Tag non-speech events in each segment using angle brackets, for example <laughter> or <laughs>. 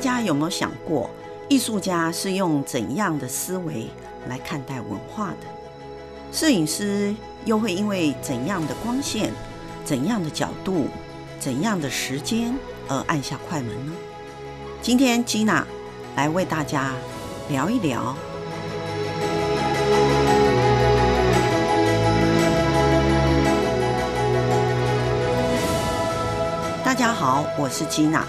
大家有没有想过，艺术家是用怎样的思维来看待文化的？摄影师又会因为怎样的光线、怎样的角度、怎样的时间而按下快门呢？今天吉娜来为大家聊一聊。大家好，我是吉娜，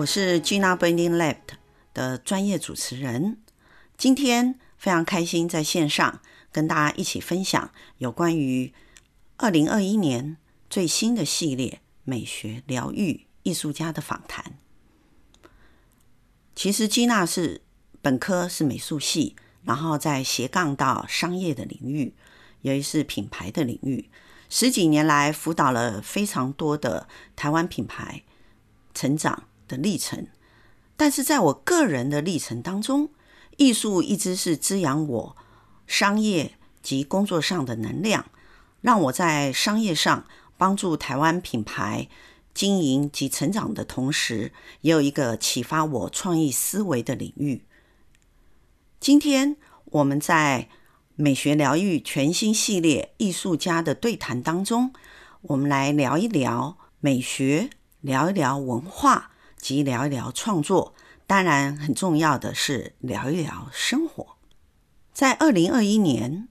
我是 Gina Branding Lab 的专业主持人。今天非常开心在线上跟大家一起分享有关于二零二一年最新的系列美学疗愈艺术家的访谈。其实吉娜是本科是美术系，然后在斜杠到商业的领域，尤其是品牌的领域。十几年来，辅导了非常多的台湾品牌成长的历程。但是在我个人的历程当中，艺术一直是滋养我商业及工作上的能量，让我在商业上帮助台湾品牌经营及成长的同时，也有一个启发我创意思维的领域。今天我们在美学疗愈全新系列艺术家的对谈当中，我们来聊一聊美学，聊一聊文化，及聊一聊创作。当然，很重要的是聊一聊生活。在二零二一年，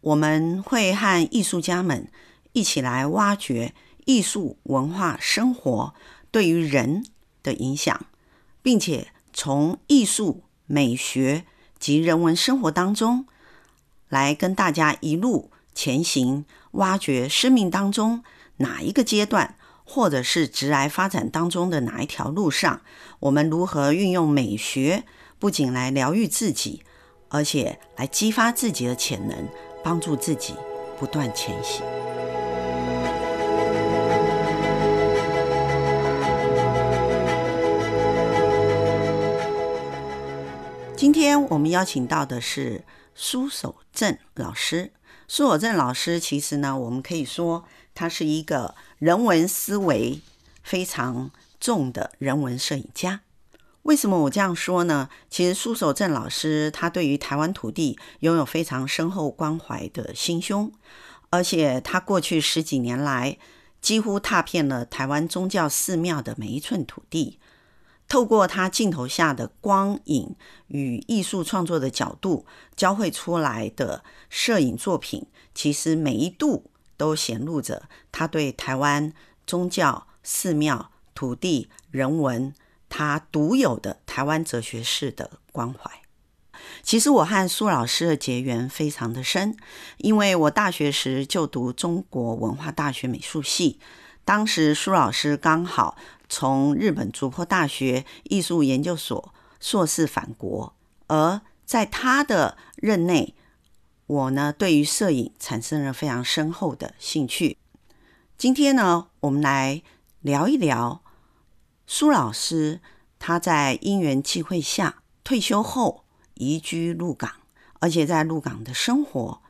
我们会和艺术家们一起来挖掘艺术、文化、生活对于人的影响，并且从艺术、美学及人文生活当中。来跟大家一路前行，挖掘生命当中哪一个阶段，或者是直癌发展当中的哪一条路上，我们如何运用美学，不仅来疗愈自己，而且来激发自己的潜能，帮助自己不断前行。今天我们邀请到的是。苏守正老师，苏守正老师其实呢，我们可以说他是一个人文思维非常重的人文摄影家。为什么我这样说呢？其实苏守正老师他对于台湾土地拥有非常深厚关怀的心胸，而且他过去十几年来几乎踏遍了台湾宗教寺庙的每一寸土地。透过他镜头下的光影与艺术创作的角度交汇出来的摄影作品，其实每一度都显露着他对台湾宗教、寺庙、土地、人文，他独有的台湾哲学式的关怀。其实我和苏老师的结缘非常的深，因为我大学时就读中国文化大学美术系，当时苏老师刚好。从日本筑波大学艺术研究所硕士返国，而在他的任内，我呢对于摄影产生了非常深厚的兴趣。今天呢，我们来聊一聊苏老师他在因缘际会下退休后移居鹿港，而且在鹿港的生活，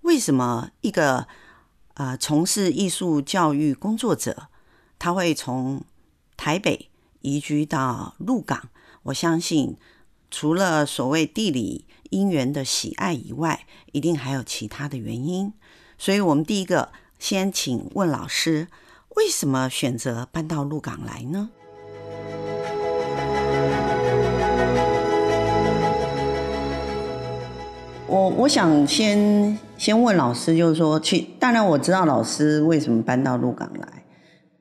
为什么一个呃从事艺术教育工作者他会从台北移居到鹿港，我相信除了所谓地理因缘的喜爱以外，一定还有其他的原因。所以，我们第一个先请问老师，为什么选择搬到鹿港来呢？我我想先先问老师，就是说，去当然我知道老师为什么搬到鹿港来。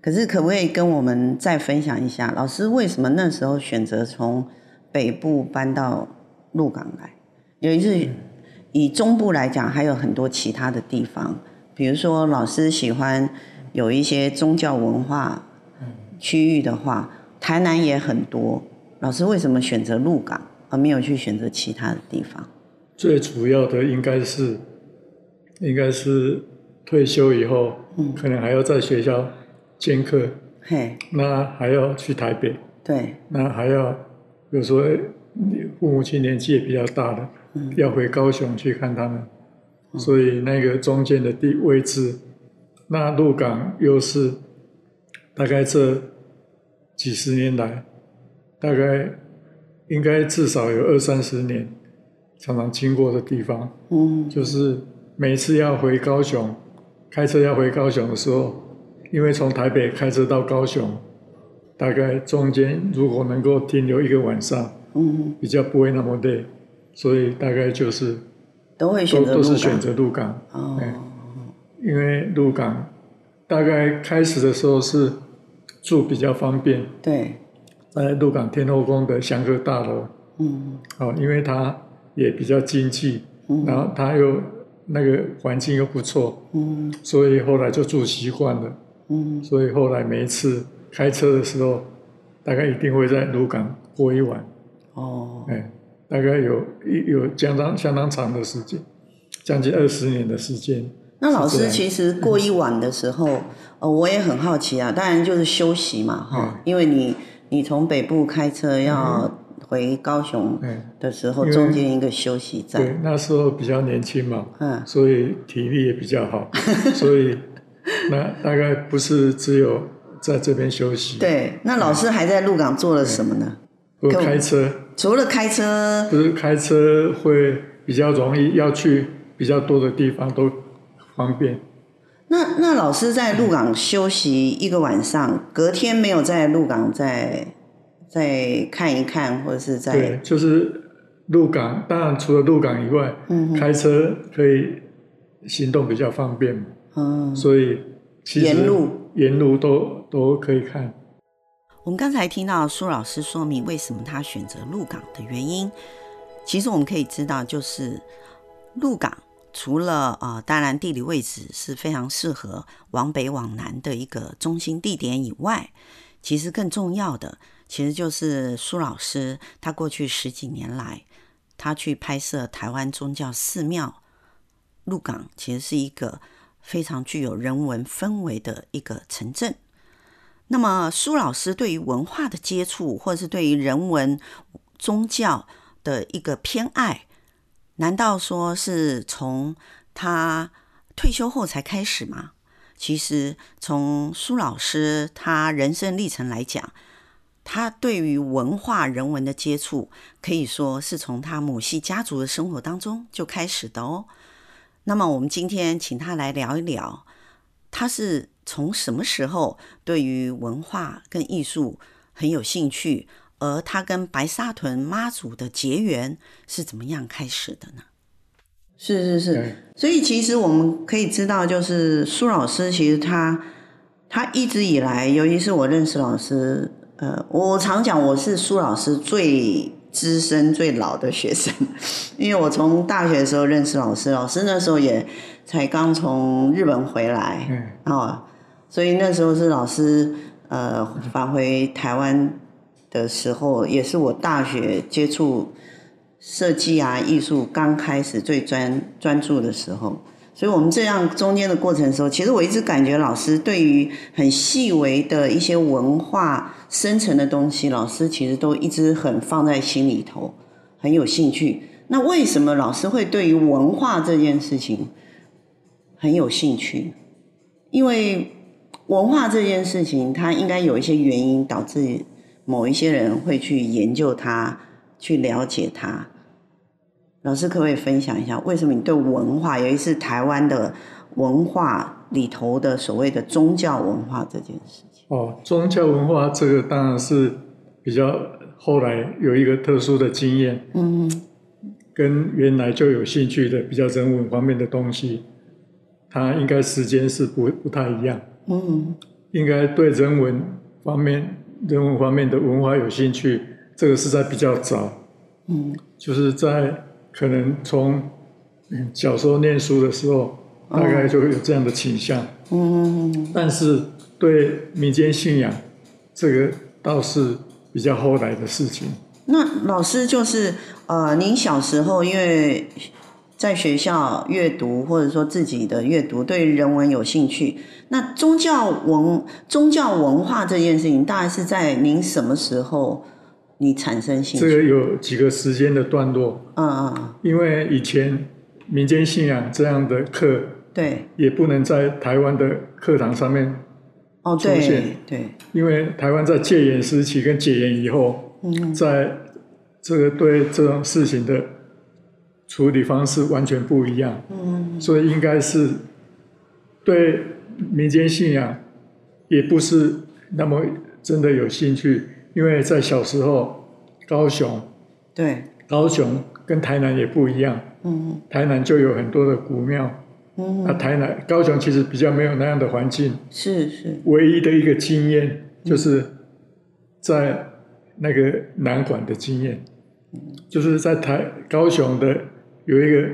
可是，可不可以跟我们再分享一下，老师为什么那时候选择从北部搬到鹿港来？有一次，以中部来讲，还有很多其他的地方，比如说老师喜欢有一些宗教文化区域的话，台南也很多。老师为什么选择鹿港，而没有去选择其他的地方？最主要的应该是，应该是退休以后，可能还要在学校。兼课，嘿，那还要去台北，对，那还要，比如说父母亲年纪也比较大了，嗯，要回高雄去看他们，嗯，所以那个中间的地位置，那鹿港又是大概这几十年来大概应该至少有二三十年，常常经过的地方。嗯，就是每次要回高雄，开车要回高雄的时候，因为从台北开车到高雄，大概中间如果能够停留一个晚上，嗯，比较不会那么累，所以大概就是都会选择都，都是选择鹿港。哦，因为鹿港大概开始的时候是住比较方便。对。在鹿港天后宫的祥和大楼，嗯，哦，因为它也比较经济，嗯，然后他又那个环境又不错，嗯，所以后来就住习惯了，嗯，所以后来每一次开车的时候，大概一定会在鹿港过一晚，哦，哎，大概有有相当相当长的时间，将近二十年的时间。那老师其实过一晚的时候，嗯，呃，我也很好奇啊，当然就是休息嘛，哈，嗯，因为你。你从北部开车要回高雄的时候，中间一个休息站。对，那时候比较年轻嘛，嗯，所以体力也比较好，<laughs> 所以那大概不是只有在这边休息。对，那老师还在鹿港做了什么呢？不开车。除了开车，不是开车会比较容易，要去比较多的地方都方便。那那老师在鹿港休息一个晚上，隔天没有在鹿港再再看一看，或者是在对，就是鹿港。当然除了鹿港以外，嗯，开车可以行动比较方便，嗯，所以其实沿路沿路都都可以看。我们刚才听到苏老师说明为什么他选择鹿港的原因，其实我们可以知道，就是鹿港。除了呃，当然地理位置是非常适合往北往南的一个中心地点以外，其实更重要的，其实就是苏老师他过去十几年来，他去拍摄台湾宗教寺庙，鹿港其实是一个非常具有人文氛围的一个城镇。那么苏老师对于文化的接触，或者是对于人文宗教的一个偏爱。难道说是从他退休后才开始吗？其实从苏老师他人生历程来讲，他对于文化人文的接触，可以说是从他母系家族的生活当中就开始的哦。那么我们今天请他来聊一聊，他是从什么时候对于文化跟艺术很有兴趣？而他跟白沙屯妈祖的结缘是怎么样开始的呢？是是是，所以其实我们可以知道，就是苏老师其实他他一直以来，尤其是我认识老师，呃，我常讲我是苏老师最资深、最老的学生，<laughs> 因为我从大学的时候认识老师，老师那时候也才刚从日本回来，嗯，哦，所以那时候是老师呃返回台湾。的时候，也是我大学接触设计啊、艺术刚开始最专专注的时候，所以我们这样中间的过程的时候，其实我一直感觉老师对于很细微的一些文化深层的东西，老师其实都一直很放在心里头，很有兴趣。那为什么老师会对于文化这件事情很有兴趣？因为文化这件事情，它应该有一些原因导致。某一些人会去研究它，去了解它。老师可不可以分享一下，为什么你对文化，尤其是台湾的文化里头的所谓的宗教文化这件事情？哦，宗教文化这个当然是比较后来有一个特殊的经验，嗯，跟原来就有兴趣的比较人文方面的东西，它应该时间是不不太一样，嗯，应该对人文方面。人文方面的文化有兴趣，这个是在比较早，嗯，就是在可能从小时候念书的时候，大概就会有这样的倾向，嗯，但是对民间信仰，这个倒是比较后来的事情。那老师就是呃，您小时候因为。在学校阅读，或者说自己的阅读，对人文有兴趣。那宗教文宗教文化这件事情，大概是在您什么时候你产生兴趣？这个有几个时间的段落。嗯嗯。因为以前民间信仰这样的课，对，也不能在台湾的课堂上面哦出现。对。对，因为台湾在戒严时期跟解严以后，嗯，在这个对这种事情的处理方式完全不一样，嗯，所以应该是对民间信仰也不是那么真的有兴趣，因为在小时候高雄，对，高雄跟台南也不一样，嗯，台南就有很多的古庙。嗯，那台南、高雄其实比较没有那样的环境，是是。唯一的一个经验就是在那个南管的经验，嗯、就是在台高雄的有一个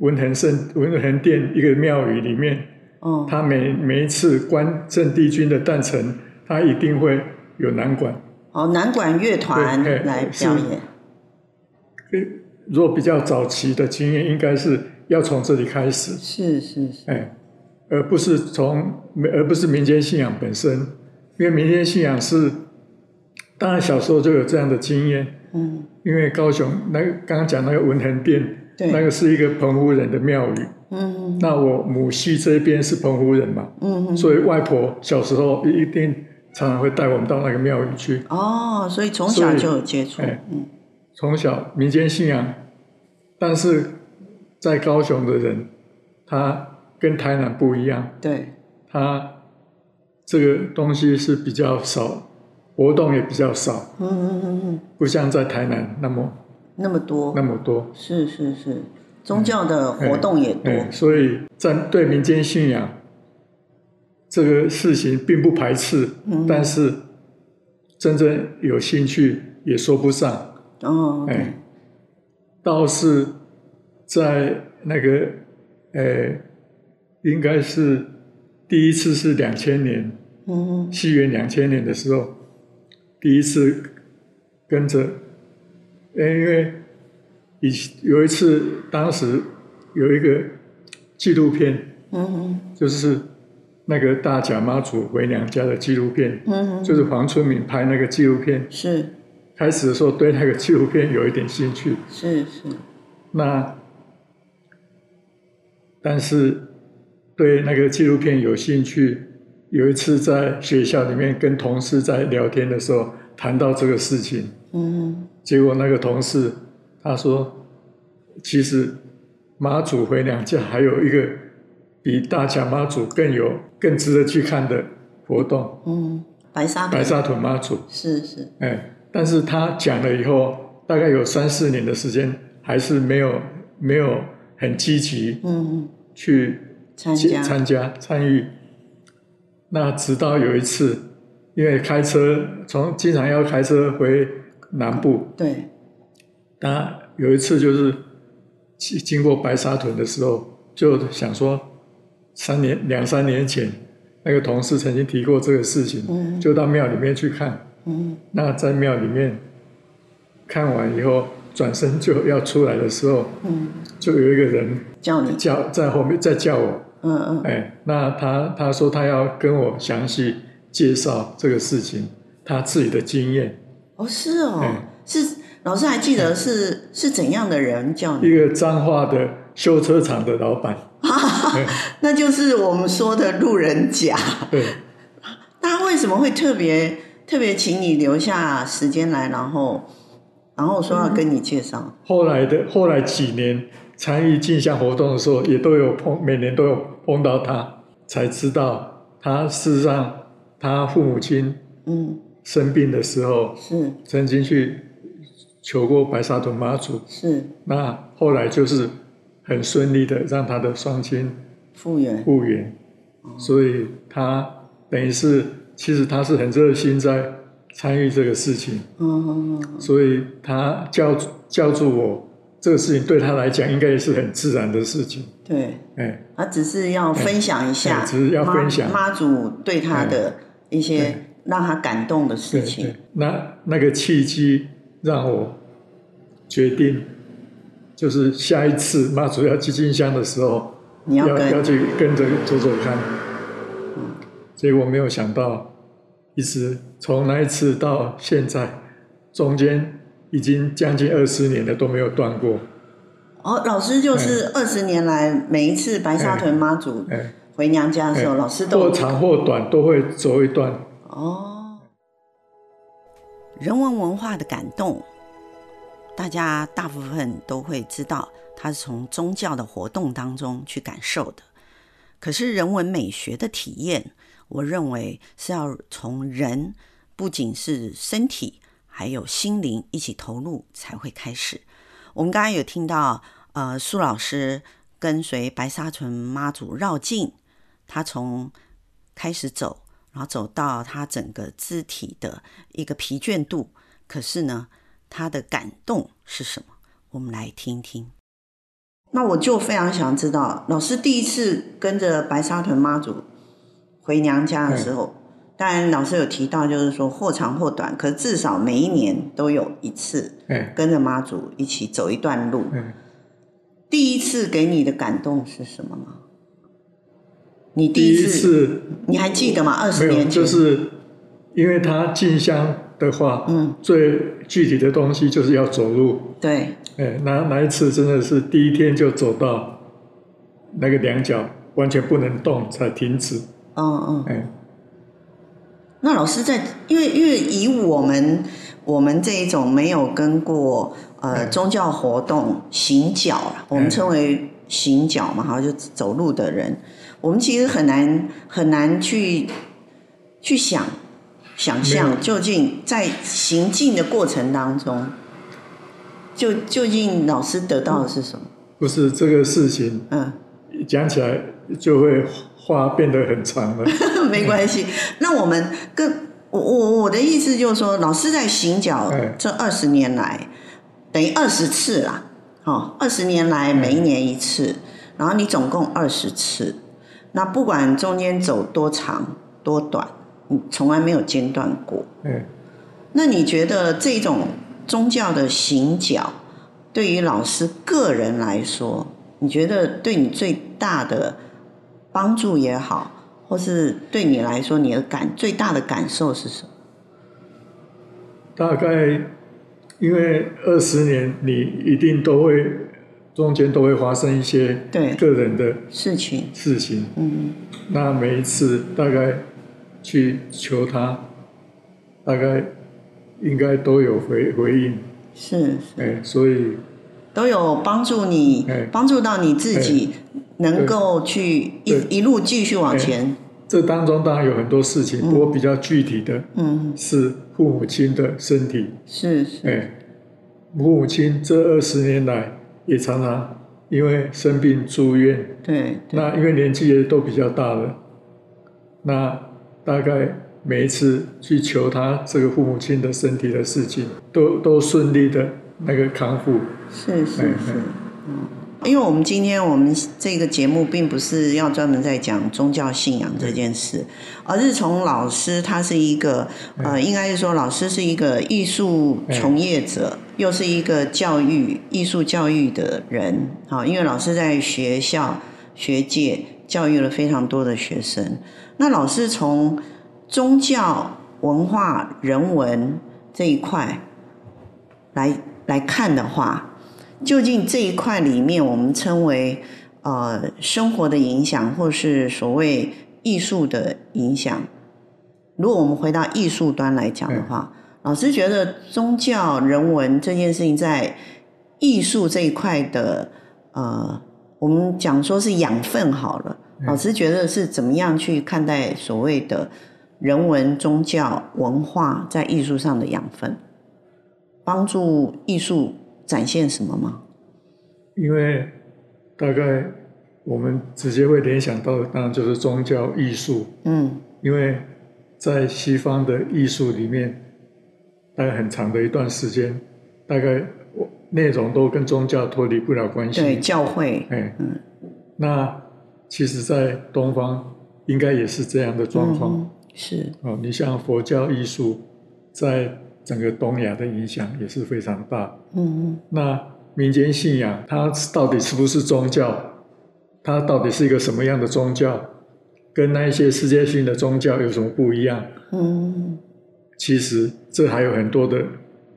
文衡圣文衡殿一个庙宇里面，哦，他每每一次关圣帝君的诞辰，他一定会有南管，哦，南管乐团来表演。如果比较早期的经验，应该是。要从这里开始，是是是，哎，而不是从，而不是民间信仰本身，因为民间信仰是，当然小时候就有这样的经验，嗯，因为高雄那个刚刚讲那个文衡殿，对，那个是一个澎湖人的庙宇，嗯，那我母系这边是澎湖人嘛，嗯，所以外婆小时候一定常常会带我们到那个庙宇去，哦，所以从小就有接触，哎，嗯，从小民间信仰，但是。在高雄的人，他跟台南不一样。对，他这个东西是比较少，活动也比较少。嗯嗯嗯嗯，不像在台南那么那么多那么多。是是是，宗教的活动也多。嗯，所以在对民间信仰这个事情并不排斥，嗯，但是真正有兴趣也说不上。哦，哎，倒是。在那个，呃，应该是第一次是两千年，嗯，西元两千年的时候，第一次跟着，因为以有一次，当时有一个纪录片，嗯，就是那个大甲妈祖回娘家的纪录片，嗯，就是黄春明拍那个纪录片，是，开始的时候对那个纪录片有一点兴趣，是是，那。但是对那个纪录片有兴趣，有一次在学校里面跟同事在聊天的时候谈到这个事情，嗯，结果那个同事他说，其实妈祖回娘家还有一个比大甲妈祖更有更值得去看的活动，嗯，白沙白沙屯妈祖是是，哎，但是他讲了以后，大概有三四年的时间，还是没有没有很积极，嗯。去参加。参加参与，那直到有一次，因为开车从经常要开车回南部，对，那有一次就是经经过白沙屯的时候，就想说，三年两三年前那个同事曾经提过这个事情，嗯，就到庙里面去看，嗯，那在庙里面看完以后。转身就要出来的时候，嗯，就有一个人叫你叫在后面在叫我，嗯嗯，哎，那他他说他要跟我详细介绍这个事情，他自己的经验。哦，是哦，是老师还记得是是怎样的人叫你？一个彰化的修车厂的老板，<laughs> <laughs> 那就是我们说的路人甲。对，<laughs> 他为什么会特别特别请你留下时间来，然后？然后说要跟你介绍。后来的后来几年参与进香活动的时候，也都有碰，每年都有碰到他，才知道他事实上他父母亲嗯生病的时候是曾经去求过白沙屯妈祖是，那后来就是很顺利的让他的双亲复原。复原，所以他等于是其实他是很热心在。参与这个事情，嗯，所以他叫叫住我，这个事情对他来讲应该也是很自然的事情。对，哎，他只是要分享一下，只是要分享。妈祖对他的一些让他感动的事情。那那个契机让我决定，就是下一次妈祖要去进香的时候，你要要，要去跟着走走看。嗯，结果没有想到。一直从那一次到现在，中间已经将近二十年了，都没有断过。哦，老师就是二十年来、哎、每一次白沙屯妈祖回娘家的时候，哎、老师都或长或短都会走一段。哦。人文文化的感动，大家大部分都会知道，它是从宗教的活动当中去感受的。可是人文美学的体验，我认为是要从人，不仅是身体，还有心灵一起投入才会开始。我们刚刚有听到，呃，苏老师跟随白沙屯妈祖绕境，他从开始走，然后走到他整个肢体的一个疲倦度，可是呢，他的感动是什么？我们来听听。那我就非常想知道，老师第一次跟着白沙屯妈祖回娘家的时候，当然老师有提到，就是说或长或短，可是至少每一年都有一次，跟着妈祖一起走一段路。第一次给你的感动是什么吗？你第一次，你还记得吗？二十年前，就是因为他进香的话，嗯，最具体的东西就是要走路。对，哎，那那一次真的是第一天就走到那个两脚完全不能动才停止。嗯嗯，哎，那老师在，因为因为以我们我们这一种没有跟过呃宗教活动行脚，我们称为行脚嘛，好像就走路的人，我们其实很难很难去去想。想象究竟在行进的过程当中，就究竟老师得到的是什么？不是这个事情，嗯，讲起来就会话变得很长了。<laughs> 没关系，那我们跟我我我的意思就是说，老师在行脚这二十年来，等于二十次啦，哦，二十年来每一年一次，然后你总共二十次，那不管中间走多长多短。你从来没有间断过。嗯，那你觉得这种宗教的行脚，对于老师个人来说，你觉得对你最大的帮助也好，或是对你来说，你的感最大的感受是什么？大概因为二十年，你一定都会中间都会发生一些对个人的事情事情。嗯，那每一次大概。去求他，大概应该都有回回应，是，是，哎，所以都有帮助你，帮助到你自己，能够去一一路继续往前。这当中当然有很多事情，不过比较具体的，嗯，是父母亲的身体，是是，哎，父母亲这二十年来也常常因为生病住院，对，那因为年纪也都比较大了，那。大概每一次去求他这个父母亲的身体的事情，都都顺利的那个康复。是是是，嗯，因为我们今天我们这个节目并不是要专门在讲宗教信仰这件事，而是从老师他是一个呃，应该是说老师是一个艺术从业者，又是一个教育艺术教育的人。好，因为老师在学校学界教育了非常多的学生。那老师从宗教、文化、人文这一块来来看的话，究竟这一块里面我们称为呃生活的影响，或是所谓艺术的影响？如果我们回到艺术端来讲的话，老师觉得宗教、人文这件事情在艺术这一块的呃，我们讲说是养分好了。老师觉得是怎么样去看待所谓的人文、宗教、文化在艺术上的养分，帮助艺术展现什么吗？因为大概我们直接会联想到的，当然就是宗教艺术。嗯，因为在西方的艺术里面，大概很长的一段时间，大概内容都跟宗教脱离不了关系。对，教会。哎，嗯，那。其实，在东方应该也是这样的状况。嗯、是哦，你像佛教艺术，在整个东亚的影响也是非常大。嗯嗯。那民间信仰，它到底是不是宗教？它到底是一个什么样的宗教？跟那一些世界性的宗教有什么不一样？嗯。其实这还有很多的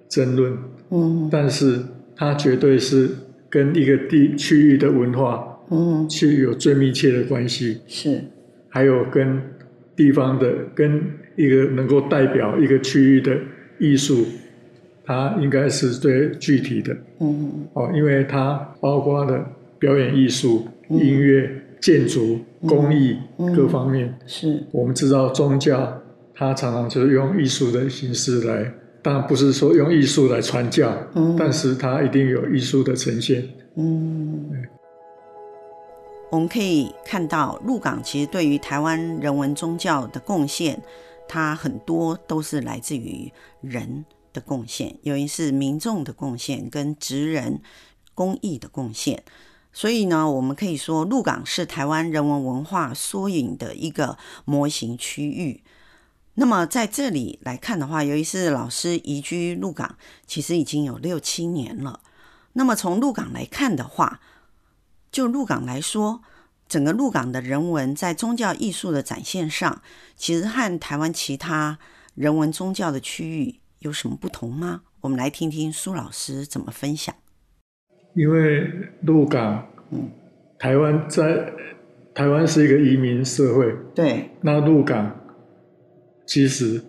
争论。嗯。但是它绝对是跟一个地区域的文化。嗯，去有最密切的关系是，还有跟地方的，跟一个能够代表一个区域的艺术，它应该是最具体的。嗯哦，因为它包括了表演艺术、音乐、建筑、工艺各方面。是。我们知道宗教，它常常就是用艺术的形式来，当然不是说用艺术来传教，嗯，但是它一定有艺术的呈现。嗯。我们可以看到，鹿港其实对于台湾人文宗教的贡献，它很多都是来自于人的贡献，尤其是民众的贡献跟职人公益的贡献。所以呢，我们可以说，鹿港是台湾人文文化缩影的一个模型区域。那么在这里来看的话，由于是老师移居鹿港，其实已经有六七年了。那么从鹿港来看的话，就鹿港来说，整个鹿港的人文在宗教艺术的展现上，其实和台湾其他人文宗教的区域有什么不同吗？我们来听听苏老师怎么分享。因为鹿港，嗯，台湾在台湾是一个移民社会，对。那鹿港其实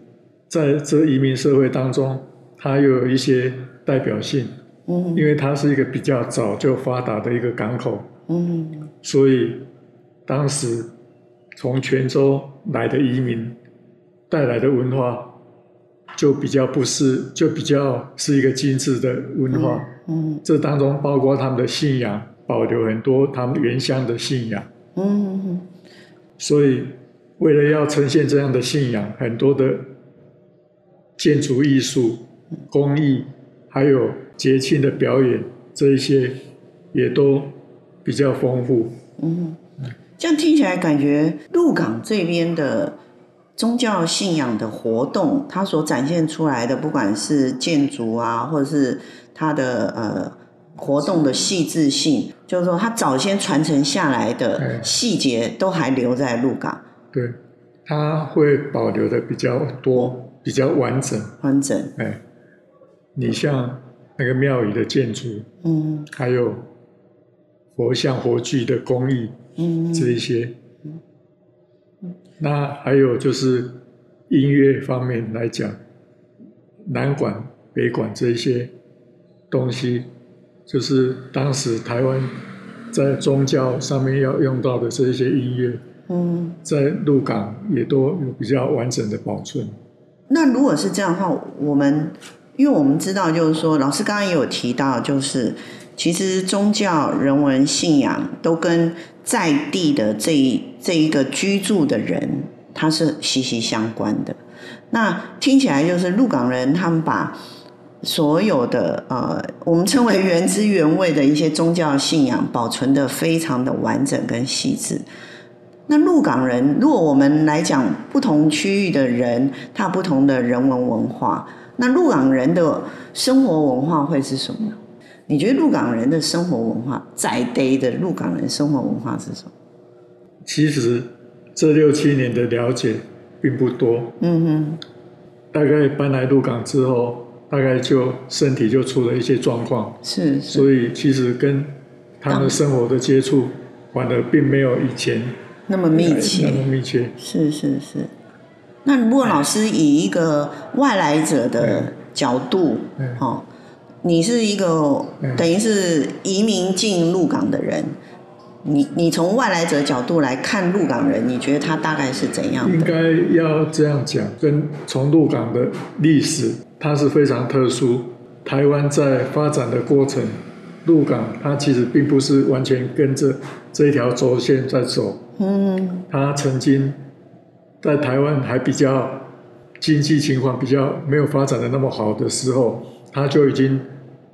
在这移民社会当中，它又有一些代表性，嗯，因为它是一个比较早就发达的一个港口。嗯，所以当时从泉州来的移民带来的文化，就比较不是，就比较是一个精致的文化。嗯，这当中包括他们的信仰，保留很多他们原乡的信仰。嗯，所以为了要呈现这样的信仰，很多的建筑艺术、工艺，还有节庆的表演，这一些也都。比较丰富，嗯，这样听起来感觉鹿港这边的宗教信仰的活动，它所展现出来的，不管是建筑啊，或者是它的呃活动的细致性，就是说它早先传承下来的细节都还留在鹿港。对，它会保留的比较多，比较完整。完整。哎，你像那个庙宇的建筑，嗯，还有。佛像、佛具的工艺，嗯，这一些，嗯，嗯，那还有就是音乐方面来讲，南管、北管这一些东西，就是当时台湾在宗教上面要用到的这一些音乐，嗯，在鹿港也都有比较完整的保存。那如果是这样的话，我们因为我们知道，就是说，老师刚刚也有提到，就是。其实宗教、人文、信仰都跟在地的这一这一个居住的人，他是息息相关的。那听起来就是鹿港人，他们把所有的呃，我们称为原汁原味的一些宗教信仰，保存的非常的完整跟细致。那鹿港人，如果我们来讲不同区域的人，他不同的人文文化，那鹿港人的生活文化会是什么？你觉得鹿港人的生活文化，在地的鹿港人生活文化是什么？其实这六七年的了解并不多。嗯哼。大概搬来鹿港之后，大概就身体就出了一些状况。是，是。所以其实跟他们生活的接触，反而并没有以前那么密切。那么密切。是是是。那如果老师以一个外来者的角度，哦。你是一个等于是移民进鹿港的人，你你从外来者角度来看鹿港人，你觉得他大概是怎样的？应该要这样讲，跟从鹿港的历史，它是非常特殊。台湾在发展的过程，鹿港它其实并不是完全跟着这一条轴线在走。嗯，他曾经在台湾还比较经济情况比较没有发展的那么好的时候，他就已经。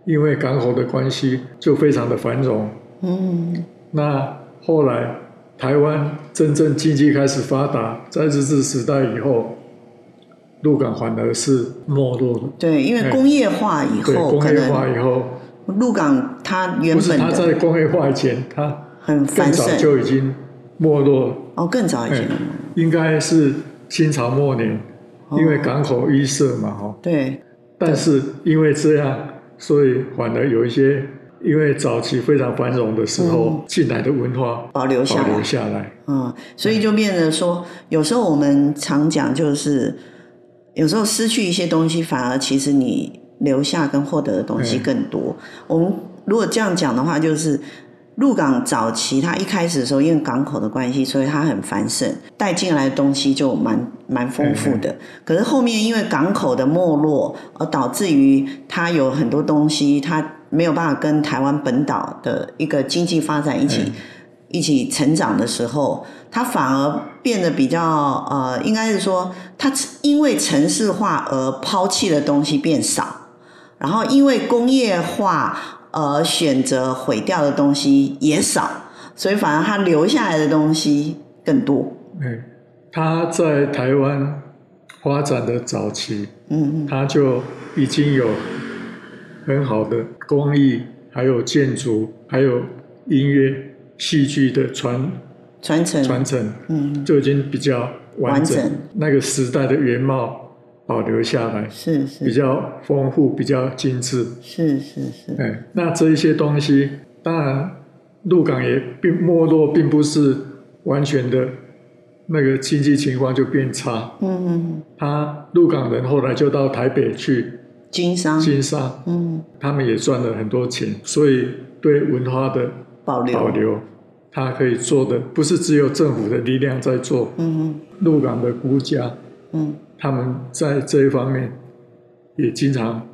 因为港口的关系，就非常的繁荣。嗯，那后来台湾真正经济开始发达，在日治时代以后，鹿港反而是没落的。对，因为工业化以后，工业化以后，鹿港它原本它在工业化以前，它很更早就已经没落。哦，更早以前，应该是清朝末年，因为港口淤塞嘛，哈。对。但是因为这样。所以反而有一些，因为早期非常繁荣的时候进来的文化保留下来，保留下来。嗯，所以就变得说，有时候我们常讲，就是有时候失去一些东西，反而其实你留下跟获得的东西更多。嗯、我们如果这样讲的话，就是。鹿港早期，它一开始的时候，因为港口的关系，所以它很繁盛，带进来的东西就蛮蛮丰富的。可是后面因为港口的没落，而导致于它有很多东西，它没有办法跟台湾本岛的一个经济发展一起一起成长的时候，它反而变得比较呃，应该是说，它因为城市化而抛弃的东西变少，然后因为工业化。而选择毁掉的东西也少，所以反而他留下来的东西更多。嗯，他在台湾发展的早期，嗯嗯，他就已经有很好的工艺，还有建筑，还有音乐、戏剧的传传承传承，嗯，就已经比较完整，完整那个时代的原貌。保留下来是是比较丰富，比较精致，是是是。哎，那这一些东西，当然鹿港也并没落，并不是完全的，那个经济情况就变差。嗯嗯。他鹿港人后来就到台北去经商，经商。嗯。他们也赚了很多钱，所以对文化的保留，保留，他可以做的不是只有政府的力量在做。嗯嗯。鹿港的孤家。嗯。他们在这一方面也经常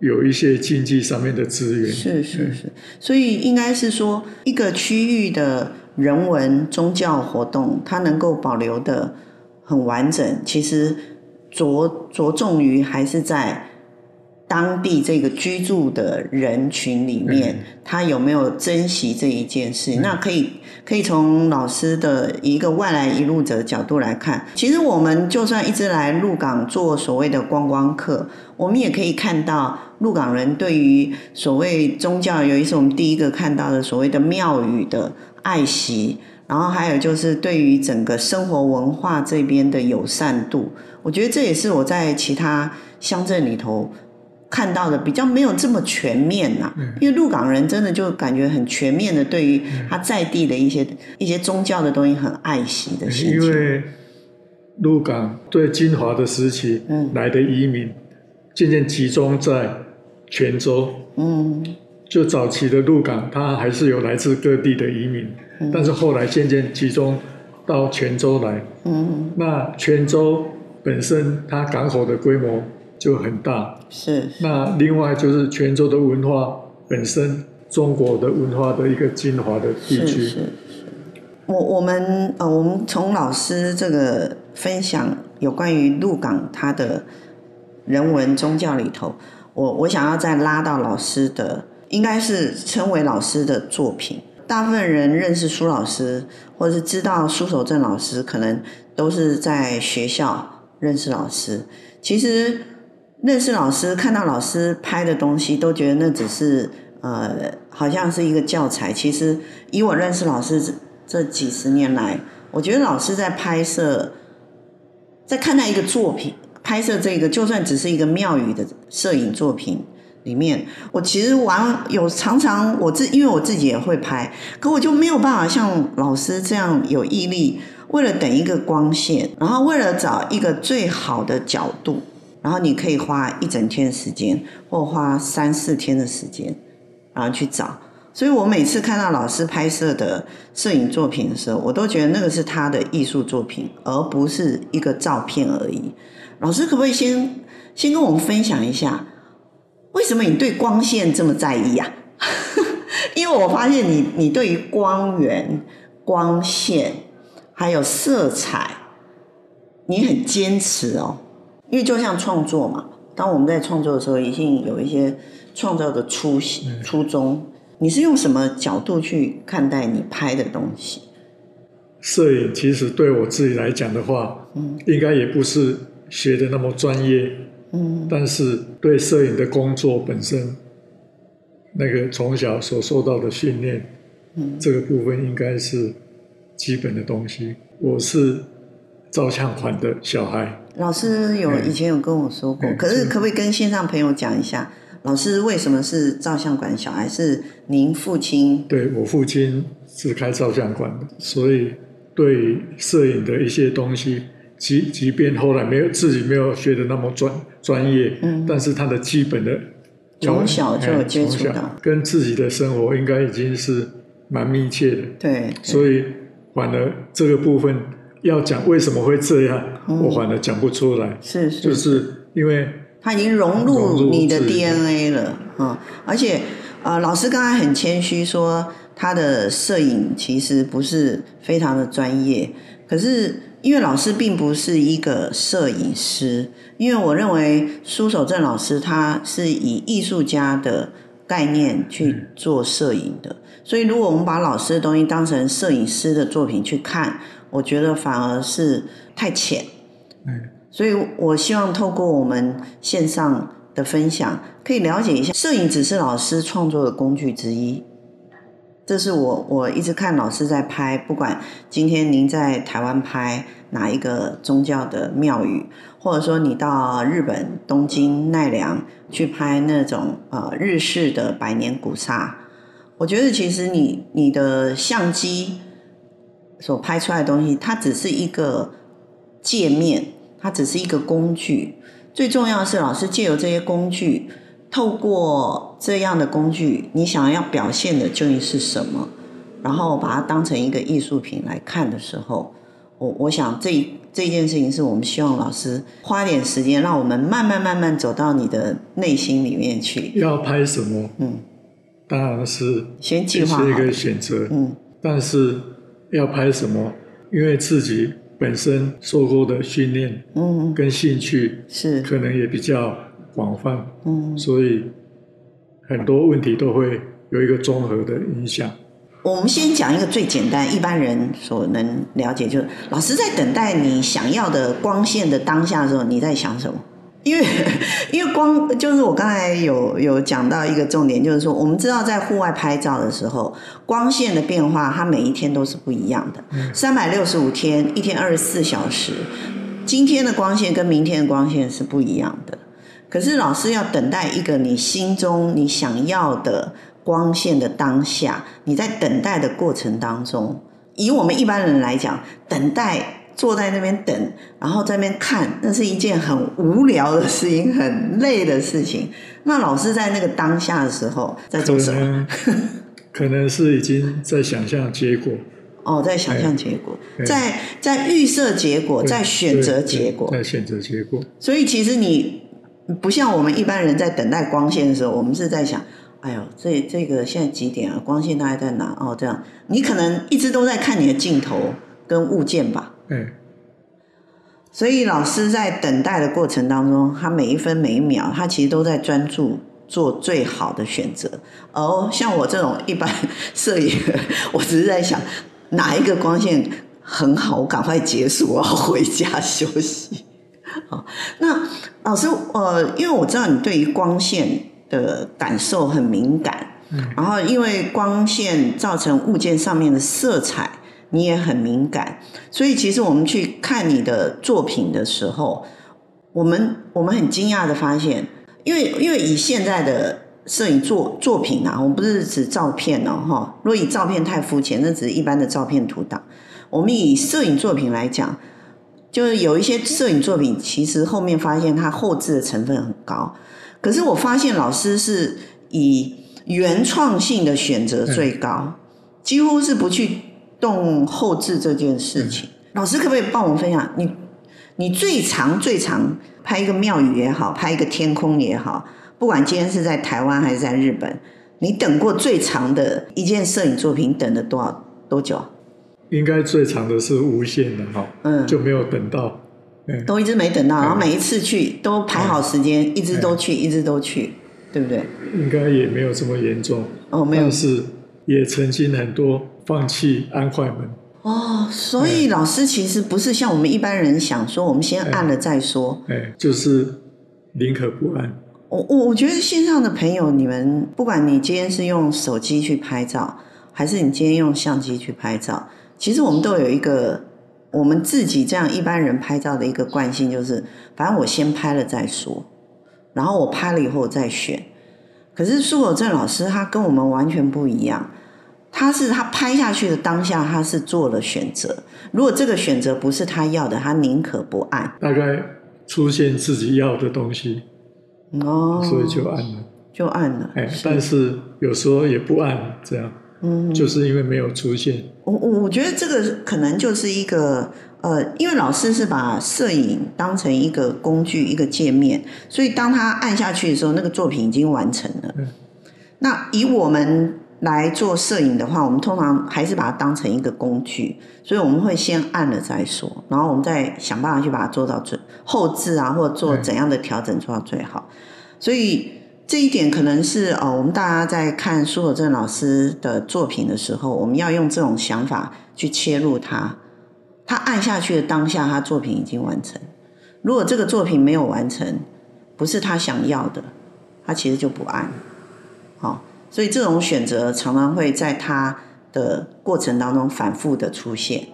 有一些经济上面的资源，是是是，所以应该是说，一个区域的人文宗教活动，它能够保留的很完整，其实着着重于还是在。当地这个居住的人群里面，嗯、他有没有珍惜这一件事？嗯、那可以可以从老师的一个外来移入者的角度来看，其实我们就算一直来鹿港做所谓的观光客，我们也可以看到鹿港人对于所谓宗教，尤其是我们第一个看到的所谓的庙宇的爱惜，然后还有就是对于整个生活文化这边的友善度，我觉得这也是我在其他乡镇里头。看到的比较没有这么全面呐、啊，嗯、因为鹿港人真的就感觉很全面的，对于他在地的一些、嗯、一些宗教的东西很爱惜的心情。因为鹿港对金华的时期来的移民，渐渐集中在泉州。嗯，就早期的鹿港，它还是有来自各地的移民，嗯、但是后来渐渐集中到泉州来。嗯，那泉州本身它港口的规模。就很大，是，那另外就是泉州的文化本身，中国的文化的一个精华的地区。是是是。我我们呃，我们从老师这个分享有关于鹿港它的人文宗教里头，我我想要再拉到老师的，应该是称为老师的作品。大部分人认识苏老师，或者是知道苏守正老师，可能都是在学校认识老师。其实。认识老师，看到老师拍的东西，都觉得那只是呃，好像是一个教材。其实以我认识老师这几十年来，我觉得老师在拍摄，在看待一个作品，拍摄这个就算只是一个庙宇的摄影作品里面，我其实玩有常常我自因为我自己也会拍，可我就没有办法像老师这样有毅力，为了等一个光线，然后为了找一个最好的角度。然后你可以花一整天的时间，或花三四天的时间，然后去找。所以我每次看到老师拍摄的摄影作品的时候，我都觉得那个是他的艺术作品，而不是一个照片而已。老师可不可以先先跟我们分享一下，为什么你对光线这么在意啊？<laughs> 因为我发现你你对于光源、光线还有色彩，你很坚持哦。因为就像创作嘛，当我们在创作的时候，一定有一些创造的初心、初衷。你是用什么角度去看待你拍的东西？摄影其实对我自己来讲的话，嗯，应该也不是学的那么专业，嗯，但是对摄影的工作本身，那个从小所受到的训练，嗯，这个部分应该是基本的东西。我是照相馆的小孩。老师有以前有跟我说过，可是可不可以跟线上朋友讲一下，老师为什么是照相馆小孩？是您父亲？对，我父亲是开照相馆的，所以对摄影的一些东西即即便后来没有自己没有学的那么专专业，嗯，但是他的基本的从小就有接触到，跟自己的生活应该已经是蛮密切的，对，所以反而这个部分要讲为什么会这样，嗯、我反而讲不出来，是是，就是因为他已经融入你的 DNA 了，嗯，而且呃，老师刚才很谦虚说他的摄影其实不是非常的专业，可是。因为老师并不是一个摄影师，因为我认为苏守正老师他是以艺术家的概念去做摄影的，所以如果我们把老师的东西当成摄影师的作品去看，我觉得反而是太浅。嗯，所以我希望透过我们线上的分享，可以了解一下，摄影只是老师创作的工具之一。这是我我一直看老师在拍，不管今天您在台湾拍哪一个宗教的庙宇，或者说你到日本东京奈良去拍那种呃日式的百年古刹，我觉得其实你你的相机所拍出来的东西，它只是一个界面，它只是一个工具，最重要的是老师借由这些工具。透过这样的工具，你想要表现的究竟是什么？然后把它当成一个艺术品来看的时候，我我想这这件事情是我们希望老师花点时间，让我们慢慢慢慢走到你的内心里面去。要拍什么？嗯，当然是先计划是一个选择。嗯，但是要拍什么？因为自己本身受过的训练，嗯，跟兴趣是可能也比较。广泛，嗯，所以很多问题都会有一个综合的影响。我们先讲一个最简单，一般人所能了解，就是老师在等待你想要的光线的当下的时候，你在想什么？因为 <laughs> 因为光就是我刚才有有讲到一个重点，就是说我们知道在户外拍照的时候，光线的变化它每一天都是不一样的，三百六十五天，一天二十四小时，今天的光线跟明天的光线是不一样的。可是老师要等待一个你心中你想要的光线的当下，你在等待的过程当中，以我们一般人来讲，等待坐在那边等，然后在那边看，那是一件很无聊的事情，很累的事情。那老师在那个当下的时候在做什么？可能，是已经在想象结果。哦，在想象结果，在在预设结果，在选择结果，在选择结果。所以其实你。不像我们一般人在等待光线的时候，我们是在想，哎呦，这这个现在几点啊？光线大概在哪？哦，这样，你可能一直都在看你的镜头跟物件吧。嗯。所以老师在等待的过程当中，他每一分每一秒，他其实都在专注做最好的选择。而像我这种一般摄影，我只是在想哪一个光线很好，我赶快结束，我要回家休息。好，<laughs> 那老师，呃，因为我知道你对于光线的感受很敏感，嗯，然后因为光线造成物件上面的色彩，你也很敏感，所以其实我们去看你的作品的时候，我们我们很惊讶的发现，因为因为以现在的摄影作作品啊，我们不是指照片哦，哈，如果以照片太肤浅，那只是一般的照片图档，我们以摄影作品来讲。就是有一些摄影作品，其实后面发现它后置的成分很高，可是我发现老师是以原创性的选择最高，几乎是不去动后置这件事情。老师可不可以帮我们分享，你你最长最长拍一个庙宇也好，拍一个天空也好，不管今天是在台湾还是在日本，你等过最长的一件摄影作品等了多少多久？应该最长的是无限的哈，嗯，就没有等到，嗯，都一直没等到，然后每一次去都排好时间，嗯，一直都去，一直都去，对不对？应该也没有这么严重哦，没有，但是也曾经很多放弃按快门哦，所以老师其实不是像我们一般人想说，我们先按了再说，哎，就是宁可不按。我我我觉得线上的朋友，你们不管你今天是用手机去拍照，还是你今天用相机去拍照。其实我们都有一个我们自己这样一般人拍照的一个惯性，就是反正我先拍了再说，然后我拍了以后再选。可是苏守正老师他跟我们完全不一样，他是他拍下去的当下，他是做了选择。如果这个选择不是他要的，他宁可不按。大概出现自己要的东西，哦，所以就按了，就按了。哎，但是有时候也不按，这样，嗯，就是因为没有出现。我我我觉得这个可能就是一个呃，因为老师是把摄影当成一个工具，一个界面，所以当他按下去的时候，那个作品已经完成了。嗯，那以我们。来做摄影的话，我们通常还是把它当成一个工具，所以我们会先按了再说，然后我们再想办法去把它做到最后置啊，或者做怎样的调整做到最好。所以这一点可能是哦，我们大家在看苏守正老师的作品的时候，我们要用这种想法去切入他。他按下去的当下，他作品已经完成。如果这个作品没有完成，不是他想要的，他其实就不按。好。所以这种选择常常会在他的过程当中反复的出现。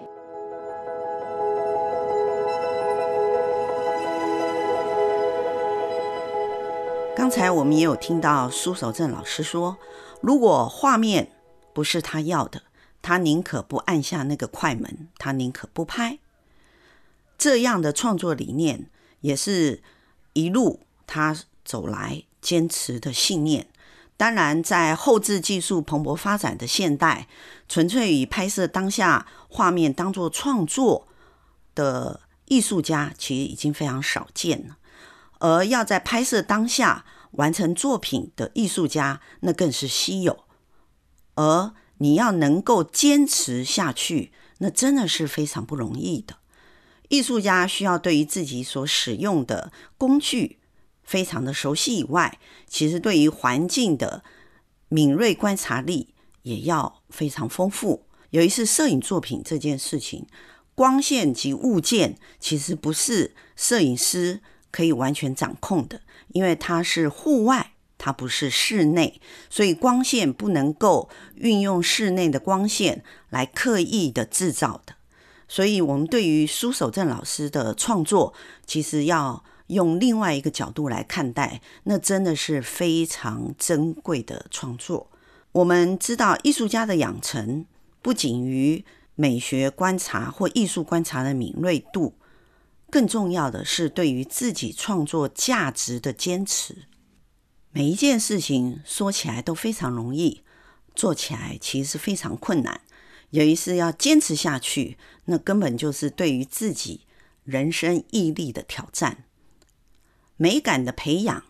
刚才我们也有听到苏守正老师说，如果画面不是他要的，他宁可不按下那个快门，他宁可不拍。这样的创作理念，也是一路他走来坚持的信念。当然，在后置技术蓬勃发展的现代，纯粹以拍摄当下画面当作创作的艺术家，其实已经非常少见了。而要在拍摄当下完成作品的艺术家，那更是稀有。而你要能够坚持下去，那真的是非常不容易的。艺术家需要对于自己所使用的工具，非常的熟悉以外，其实对于环境的敏锐观察力也要非常丰富。有一次摄影作品这件事情，光线及物件其实不是摄影师可以完全掌控的，因为它是户外，它不是室内，所以光线不能够运用室内的光线来刻意的制造的。所以，我们对于苏守正老师的创作，其实要。用另外一个角度来看待，那真的是非常珍贵的创作。我们知道，艺术家的养成不仅于美学观察或艺术观察的敏锐度，更重要的是对于自己创作价值的坚持。每一件事情说起来都非常容易，做起来其实是非常困难。有一次要坚持下去，那根本就是对于自己人生毅力的挑战。美感的培养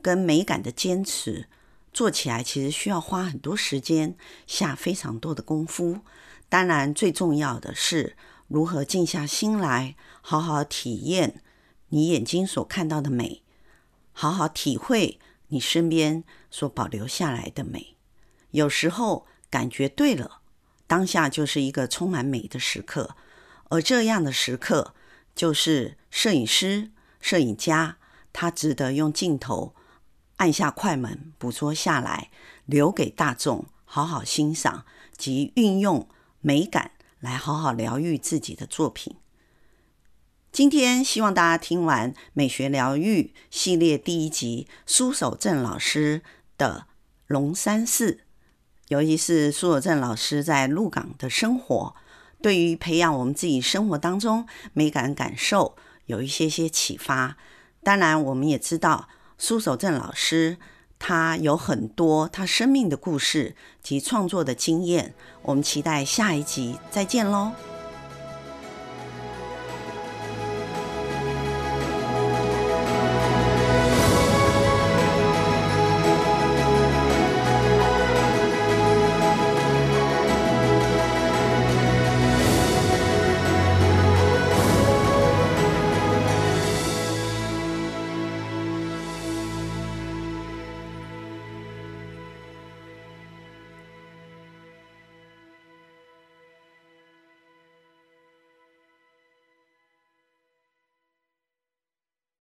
跟美感的坚持，做起来其实需要花很多时间，下非常多的功夫。当然，最重要的是如何静下心来，好好体验你眼睛所看到的美，好好体会你身边所保留下来的美。有时候感觉对了，当下就是一个充满美的时刻，而这样的时刻就是摄影师、摄影家。他值得用镜头按下快门，捕捉下来，留给大众好好欣赏，及运用美感来好好疗愈自己的作品。今天希望大家听完美学疗愈系列第一集苏守正老师的《龙山寺》，尤其是苏守正老师在鹿港的生活，对于培养我们自己生活当中美感感受有一些些启发。当然，我们也知道苏守正老师，他有很多他生命的故事及创作的经验。我们期待下一集再见喽。